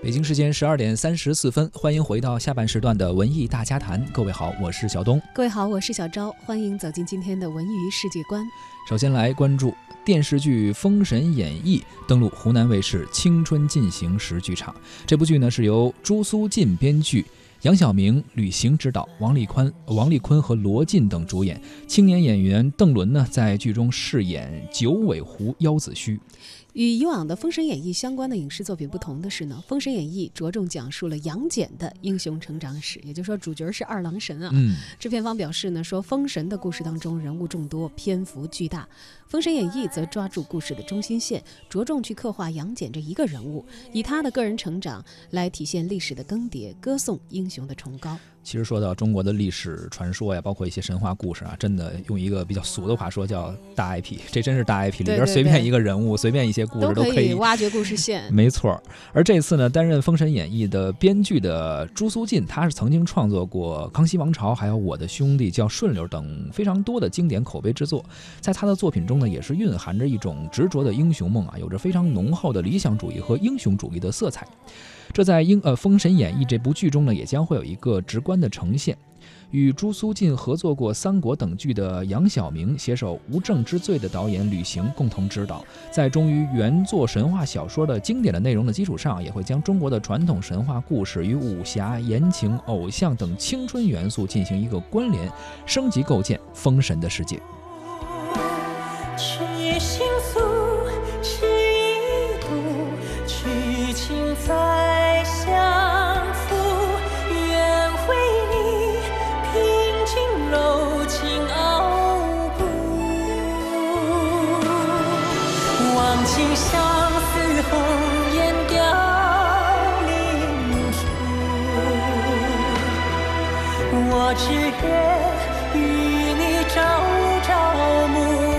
北京时间十二点三十四分，欢迎回到下半时段的文艺大家谈。各位好，我是小东。各位好，我是小昭。欢迎走进今天的文娱世界观。首先来关注电视剧《封神演义》登陆湖南卫视青春进行时剧场。这部剧呢是由朱苏进编剧。杨晓明、吕行执导，王丽坤、王丽坤和罗晋等主演。青年演员邓伦呢，在剧中饰演九尾狐妖子虚。与以往的《封神演义》相关的影视作品不同的是呢，《封神演义》着重讲述了杨戬的英雄成长史，也就是说，主角是二郎神啊。嗯，制片方表示呢，说封神的故事当中人物众多，篇幅巨大，《封神演义》则抓住故事的中心线，着重去刻画杨戬这一个人物，以他的个人成长来体现历史的更迭，歌颂英雄的崇高。其实说到中国的历史传说呀，包括一些神话故事啊，真的用一个比较俗的话说叫大 IP，这真是大 IP 里边随便一个人物，随便一些故事都可以挖掘故事线。没错。而这次呢，担任《封神演义》的编剧的朱苏进，他是曾经创作过《康熙王朝》还有《我的兄弟叫顺溜》等非常多的经典口碑之作，在他的作品中呢，也是蕴含着一种执着的英雄梦啊，有着非常浓厚的理想主义和英雄主义的色彩。这在《英呃封神演义》这部剧中呢，也将会有一个直观的呈现。与朱苏进合作过《三国》等剧的杨晓明携手《无证之罪》的导演吕行共同指导，在忠于原作神话小说的经典的内容的基础上，也会将中国的传统神话故事与武侠、言情、偶像等青春元素进行一个关联，升级构建封神的世界。相思红颜凋零处，我只愿与你朝朝暮暮。